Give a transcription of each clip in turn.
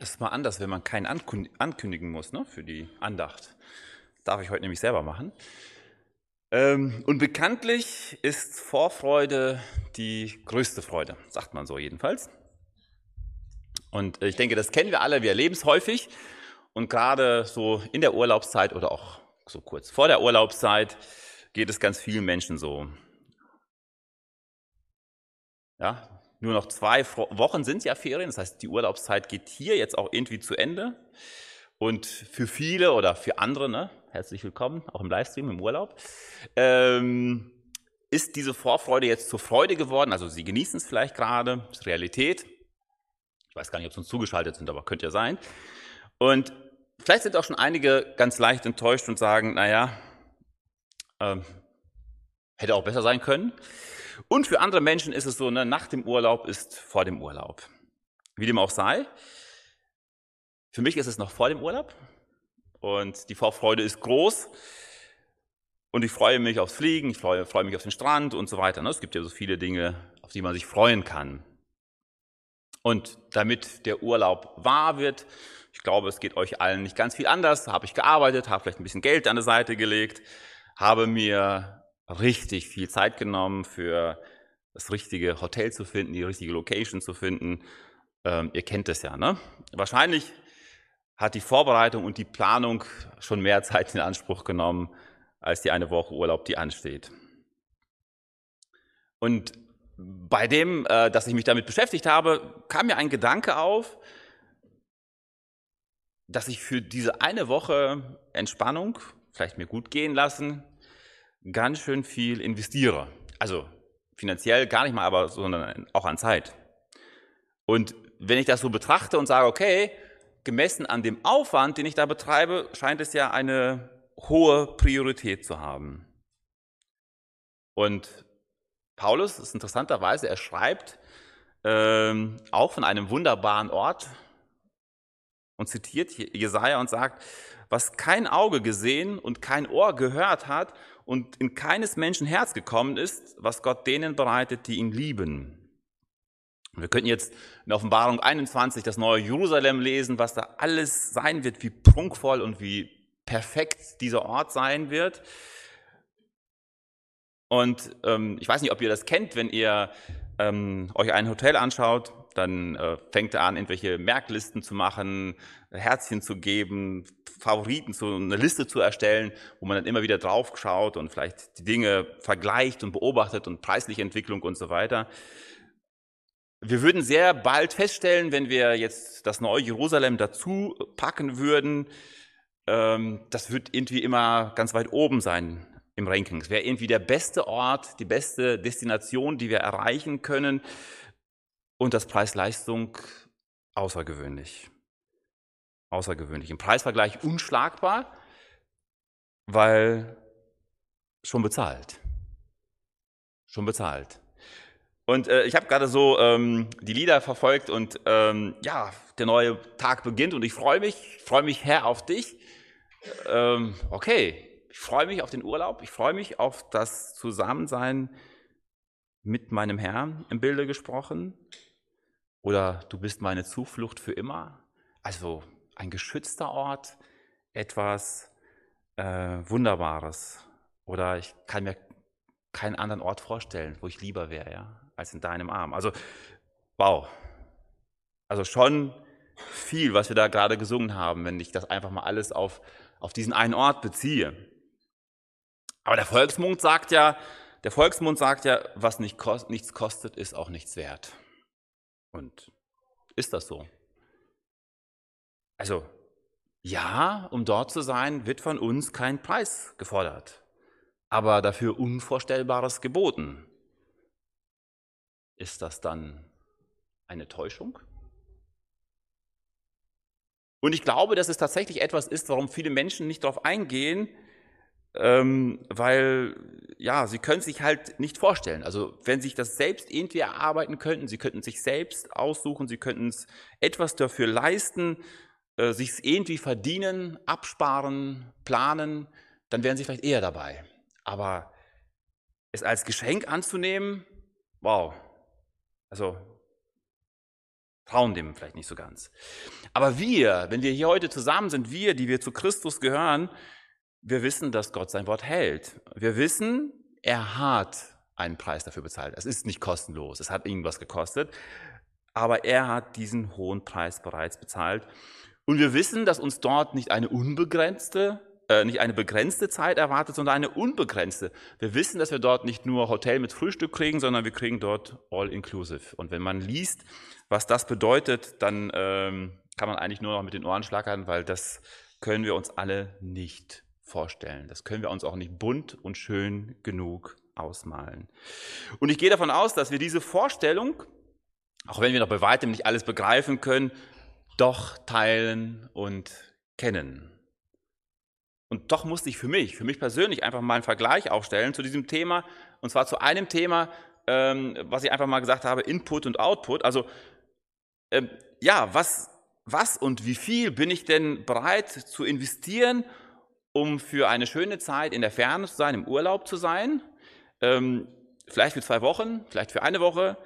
Das ist mal anders, wenn man keinen ankündigen muss ne, für die Andacht. darf ich heute nämlich selber machen. Ähm, und bekanntlich ist Vorfreude die größte Freude, sagt man so jedenfalls. Und ich denke, das kennen wir alle, wir erleben es häufig. Und gerade so in der Urlaubszeit oder auch so kurz vor der Urlaubszeit geht es ganz vielen Menschen so. Ja, nur noch zwei Wochen sind ja Ferien, das heißt, die Urlaubszeit geht hier jetzt auch irgendwie zu Ende. Und für viele oder für andere, ne, herzlich willkommen, auch im Livestream, im Urlaub, ähm, ist diese Vorfreude jetzt zur Freude geworden. Also sie genießen es vielleicht gerade, ist Realität. Ich weiß gar nicht, ob sie uns zugeschaltet sind, aber könnte ja sein. Und vielleicht sind auch schon einige ganz leicht enttäuscht und sagen, naja, ähm, hätte auch besser sein können. Und für andere Menschen ist es so, ne, nach dem Urlaub ist vor dem Urlaub. Wie dem auch sei. Für mich ist es noch vor dem Urlaub und die Vorfreude ist groß. Und ich freue mich aufs Fliegen, ich freue, freue mich auf den Strand und so weiter. Ne? Es gibt ja so viele Dinge, auf die man sich freuen kann. Und damit der Urlaub wahr wird, ich glaube, es geht euch allen nicht ganz viel anders, habe ich gearbeitet, habe vielleicht ein bisschen Geld an der Seite gelegt, habe mir richtig viel Zeit genommen, für das richtige Hotel zu finden, die richtige Location zu finden. Ähm, ihr kennt es ja, ne? Wahrscheinlich hat die Vorbereitung und die Planung schon mehr Zeit in Anspruch genommen als die eine Woche Urlaub, die ansteht. Und bei dem, äh, dass ich mich damit beschäftigt habe, kam mir ein Gedanke auf, dass ich für diese eine Woche Entspannung, vielleicht mir gut gehen lassen, ganz schön viel investiere. Also finanziell gar nicht mal, aber sondern auch an Zeit. Und wenn ich das so betrachte und sage, okay, gemessen an dem Aufwand, den ich da betreibe, scheint es ja eine hohe Priorität zu haben. Und Paulus ist interessanterweise, er schreibt ähm, auch von einem wunderbaren Ort und zitiert Jesaja und sagt, was kein Auge gesehen und kein Ohr gehört hat und in keines Menschen Herz gekommen ist, was Gott denen bereitet, die ihn lieben. Wir könnten jetzt in Offenbarung 21 das neue Jerusalem lesen, was da alles sein wird, wie prunkvoll und wie perfekt dieser Ort sein wird. Und ähm, ich weiß nicht, ob ihr das kennt, wenn ihr ähm, euch ein Hotel anschaut, dann äh, fängt er an, irgendwelche Merklisten zu machen, Herzchen zu geben, Favoriten, zu, eine Liste zu erstellen, wo man dann immer wieder drauf schaut und vielleicht die Dinge vergleicht und beobachtet und preisliche Entwicklung und so weiter. Wir würden sehr bald feststellen, wenn wir jetzt das neue Jerusalem dazu packen würden, ähm, das wird irgendwie immer ganz weit oben sein im Ranking. Es wäre irgendwie der beste Ort, die beste Destination, die wir erreichen können und das Preis-Leistung außergewöhnlich. Außergewöhnlich. Im Preisvergleich unschlagbar, weil schon bezahlt. Schon bezahlt. Und äh, ich habe gerade so ähm, die Lieder verfolgt und ähm, ja, der neue Tag beginnt und ich freue mich, freue mich Herr auf dich. Ähm, okay, ich freue mich auf den Urlaub, ich freue mich auf das Zusammensein mit meinem Herrn im Bilde gesprochen. Oder du bist meine Zuflucht für immer. Also ein geschützter Ort, etwas äh, Wunderbares. Oder ich kann mir keinen anderen Ort vorstellen, wo ich lieber wäre, ja, als in deinem Arm. Also, wow. Also schon viel, was wir da gerade gesungen haben, wenn ich das einfach mal alles auf, auf diesen einen Ort beziehe. Aber der Volksmund sagt ja, der Volksmund sagt ja, was nicht kost, nichts kostet, ist auch nichts wert. Und ist das so? Also, ja, um dort zu sein, wird von uns kein Preis gefordert, aber dafür Unvorstellbares geboten. Ist das dann eine Täuschung? Und ich glaube, dass es tatsächlich etwas ist, warum viele Menschen nicht darauf eingehen, ähm, weil ja, sie können sich halt nicht vorstellen. Also wenn sich das selbst irgendwie erarbeiten könnten, sie könnten sich selbst aussuchen, sie könnten es etwas dafür leisten, äh, sich es irgendwie verdienen, absparen, planen, dann wären sie vielleicht eher dabei. Aber es als Geschenk anzunehmen, wow. Also trauen dem vielleicht nicht so ganz. Aber wir, wenn wir hier heute zusammen sind, wir, die wir zu Christus gehören, wir wissen, dass Gott sein Wort hält. Wir wissen, er hat einen Preis dafür bezahlt. Es ist nicht kostenlos, es hat irgendwas gekostet, aber er hat diesen hohen Preis bereits bezahlt. Und wir wissen, dass uns dort nicht eine unbegrenzte, äh, nicht eine begrenzte Zeit erwartet, sondern eine unbegrenzte. Wir wissen, dass wir dort nicht nur Hotel mit Frühstück kriegen, sondern wir kriegen dort all inclusive. Und wenn man liest, was das bedeutet, dann ähm, kann man eigentlich nur noch mit den Ohren schlackern, weil das können wir uns alle nicht vorstellen. Das können wir uns auch nicht bunt und schön genug ausmalen. Und ich gehe davon aus, dass wir diese Vorstellung, auch wenn wir noch bei weitem nicht alles begreifen können, doch teilen und kennen. Und doch musste ich für mich, für mich persönlich einfach mal einen Vergleich aufstellen zu diesem Thema, und zwar zu einem Thema, ähm, was ich einfach mal gesagt habe, Input und Output. Also ähm, ja, was, was und wie viel bin ich denn bereit zu investieren, um für eine schöne Zeit in der Ferne zu sein, im Urlaub zu sein? Ähm, vielleicht für zwei Wochen, vielleicht für eine Woche.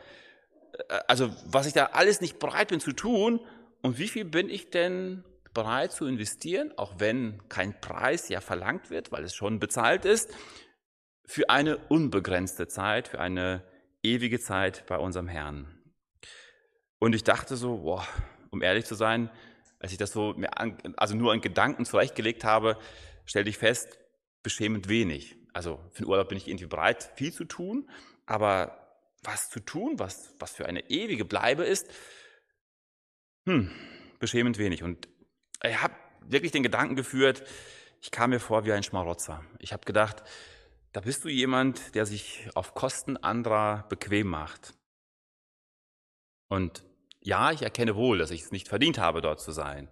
Äh, also was ich da alles nicht bereit bin zu tun und wie viel bin ich denn bereit zu investieren, auch wenn kein Preis ja verlangt wird, weil es schon bezahlt ist, für eine unbegrenzte Zeit, für eine ewige Zeit bei unserem Herrn. Und ich dachte so, boah, um ehrlich zu sein, als ich das so mir an, also nur in Gedanken zurechtgelegt habe, stellte ich fest, beschämend wenig. Also für den Urlaub bin ich irgendwie bereit, viel zu tun, aber was zu tun, was, was für eine ewige Bleibe ist, hm, beschämend wenig. Und ich habe wirklich den Gedanken geführt, ich kam mir vor wie ein Schmarotzer. Ich habe gedacht, da bist du jemand, der sich auf Kosten anderer bequem macht. Und ja, ich erkenne wohl, dass ich es nicht verdient habe, dort zu sein.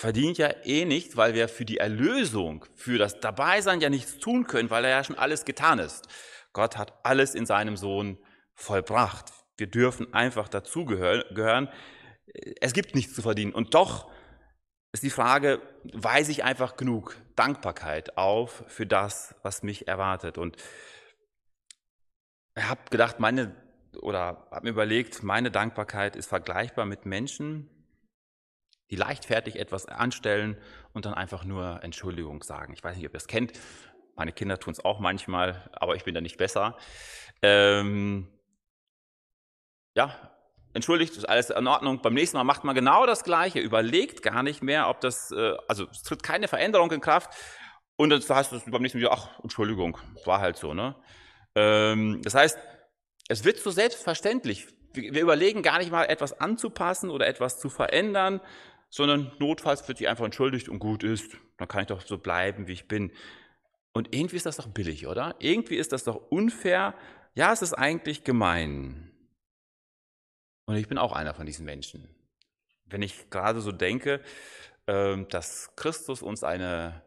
Verdient ja eh nicht, weil wir für die Erlösung, für das Dabeisein ja nichts tun können, weil er ja schon alles getan ist. Gott hat alles in seinem Sohn vollbracht. Wir dürfen einfach dazugehören. Es gibt nichts zu verdienen. Und doch ist die Frage, weise ich einfach genug Dankbarkeit auf für das, was mich erwartet? Und ich habe gedacht, meine, oder habe mir überlegt, meine Dankbarkeit ist vergleichbar mit Menschen, die leichtfertig etwas anstellen und dann einfach nur Entschuldigung sagen. Ich weiß nicht, ob ihr das kennt. Meine Kinder tun es auch manchmal, aber ich bin da nicht besser. Ähm, ja, entschuldigt, ist alles in Ordnung. Beim nächsten Mal macht man genau das Gleiche, überlegt gar nicht mehr, ob das, äh, also es tritt keine Veränderung in Kraft. Und das heißt es beim nächsten Mal, ach, Entschuldigung, war halt so, ne? Ähm, das heißt, es wird so selbstverständlich. Wir überlegen gar nicht mal, etwas anzupassen oder etwas zu verändern, sondern notfalls wird sich einfach entschuldigt und gut ist. Dann kann ich doch so bleiben, wie ich bin. Und irgendwie ist das doch billig, oder? Irgendwie ist das doch unfair. Ja, es ist eigentlich gemein. Und ich bin auch einer von diesen Menschen. Wenn ich gerade so denke, ähm, dass Christus uns eine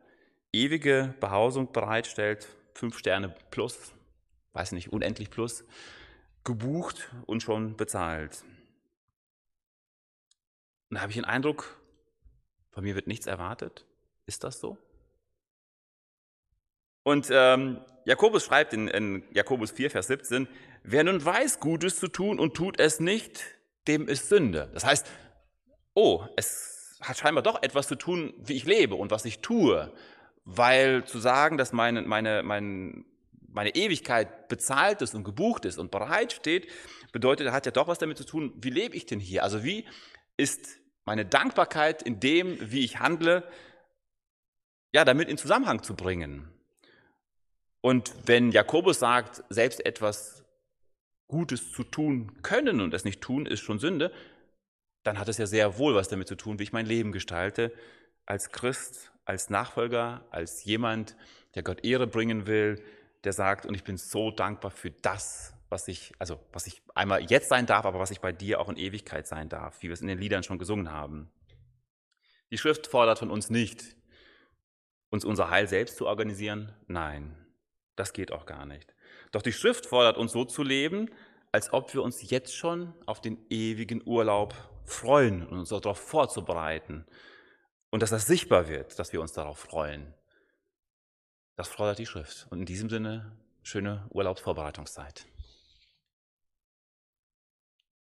ewige Behausung bereitstellt, fünf Sterne plus, weiß nicht, unendlich plus, gebucht und schon bezahlt. Und da habe ich den Eindruck, von mir wird nichts erwartet. Ist das so? Und ähm, Jakobus schreibt in, in Jakobus 4, Vers 17, wer nun weiß, Gutes zu tun und tut es nicht, dem ist Sünde. Das heißt, oh, es hat scheinbar doch etwas zu tun, wie ich lebe und was ich tue. Weil zu sagen, dass meine, meine, meine, meine Ewigkeit bezahlt ist und gebucht ist und bereit steht, bedeutet, hat ja doch was damit zu tun, wie lebe ich denn hier? Also wie ist meine Dankbarkeit in dem, wie ich handle, ja, damit in Zusammenhang zu bringen. Und wenn Jakobus sagt, selbst etwas Gutes zu tun können und es nicht tun, ist schon Sünde, dann hat es ja sehr wohl was damit zu tun, wie ich mein Leben gestalte, als Christ, als Nachfolger, als jemand, der Gott Ehre bringen will, der sagt, und ich bin so dankbar für das, was ich, also was ich einmal jetzt sein darf, aber was ich bei dir auch in Ewigkeit sein darf, wie wir es in den Liedern schon gesungen haben. Die Schrift fordert von uns nicht, uns unser Heil selbst zu organisieren. Nein, das geht auch gar nicht. Doch die Schrift fordert uns so zu leben, als ob wir uns jetzt schon auf den ewigen Urlaub freuen und uns darauf vorzubereiten. Und dass das sichtbar wird, dass wir uns darauf freuen. Das fordert die Schrift. Und in diesem Sinne, schöne Urlaubsvorbereitungszeit.